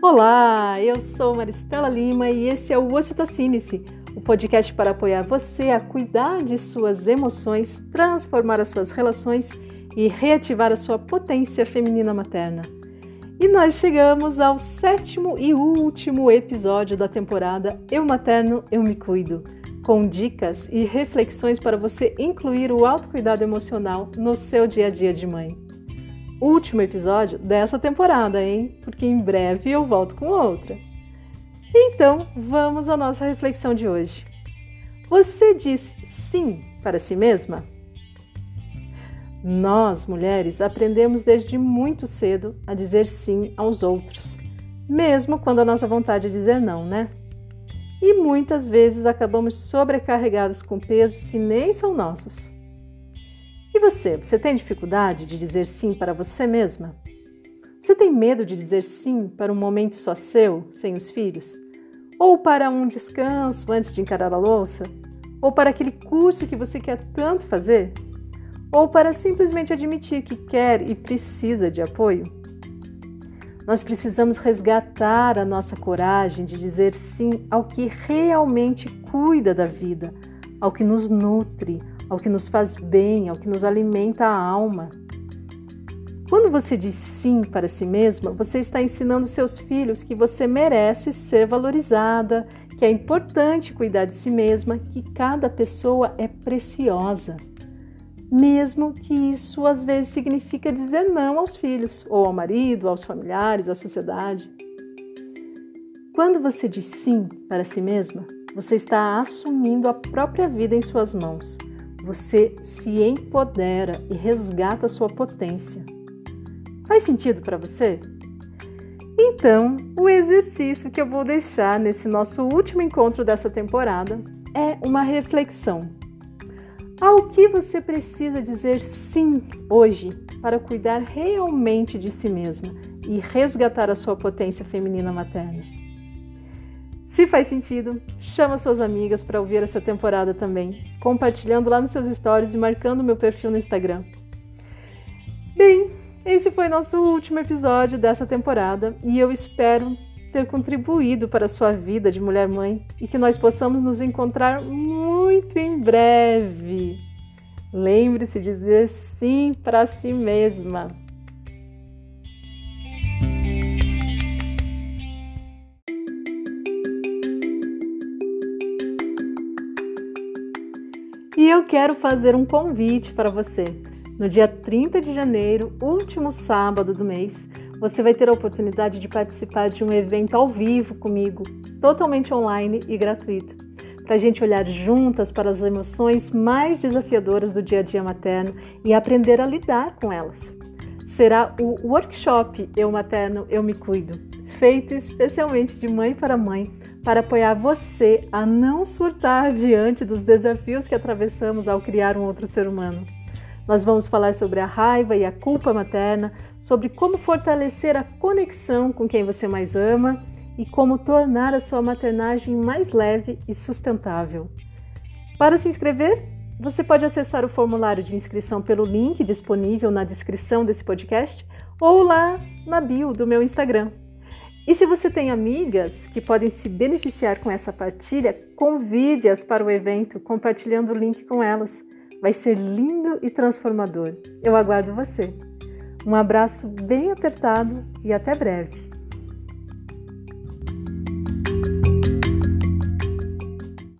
Olá, eu sou Maristela Lima e esse é o Ocitocine-se, o podcast para apoiar você a cuidar de suas emoções, transformar as suas relações e reativar a sua potência feminina materna. E nós chegamos ao sétimo e último episódio da temporada Eu Materno, Eu Me Cuido, com dicas e reflexões para você incluir o autocuidado emocional no seu dia a dia de mãe último episódio dessa temporada, hein? Porque em breve eu volto com outra. Então, vamos à nossa reflexão de hoje. Você diz sim para si mesma? Nós, mulheres, aprendemos desde muito cedo a dizer sim aos outros, mesmo quando a nossa vontade é dizer não, né? E muitas vezes acabamos sobrecarregadas com pesos que nem são nossos. E você, você tem dificuldade de dizer sim para você mesma? Você tem medo de dizer sim para um momento só seu, sem os filhos? Ou para um descanso antes de encarar a louça? Ou para aquele curso que você quer tanto fazer? Ou para simplesmente admitir que quer e precisa de apoio? Nós precisamos resgatar a nossa coragem de dizer sim ao que realmente cuida da vida, ao que nos nutre, ao que nos faz bem, ao que nos alimenta a alma. Quando você diz sim para si mesma, você está ensinando seus filhos que você merece ser valorizada, que é importante cuidar de si mesma, que cada pessoa é preciosa. Mesmo que isso às vezes significa dizer não aos filhos, ou ao marido, aos familiares, à sociedade. Quando você diz sim para si mesma, você está assumindo a própria vida em suas mãos você se empodera e resgata sua potência. Faz sentido para você? Então, o exercício que eu vou deixar nesse nosso último encontro dessa temporada é uma reflexão. Ao que você precisa dizer sim hoje para cuidar realmente de si mesma e resgatar a sua potência feminina materna? Se faz sentido, chama suas amigas para ouvir essa temporada também, compartilhando lá nos seus stories e marcando meu perfil no Instagram. Bem, esse foi nosso último episódio dessa temporada e eu espero ter contribuído para a sua vida de mulher mãe e que nós possamos nos encontrar muito em breve. Lembre-se de dizer sim para si mesma. E eu quero fazer um convite para você. No dia 30 de janeiro, último sábado do mês, você vai ter a oportunidade de participar de um evento ao vivo comigo, totalmente online e gratuito, para a gente olhar juntas para as emoções mais desafiadoras do dia a dia materno e aprender a lidar com elas. Será o workshop Eu Materno, Eu Me Cuido, feito especialmente de mãe para mãe para apoiar você a não surtar diante dos desafios que atravessamos ao criar um outro ser humano. Nós vamos falar sobre a raiva e a culpa materna, sobre como fortalecer a conexão com quem você mais ama e como tornar a sua maternagem mais leve e sustentável. Para se inscrever, você pode acessar o formulário de inscrição pelo link disponível na descrição desse podcast ou lá na bio do meu Instagram. E se você tem amigas que podem se beneficiar com essa partilha, convide-as para o evento compartilhando o link com elas. Vai ser lindo e transformador. Eu aguardo você. Um abraço bem apertado e até breve.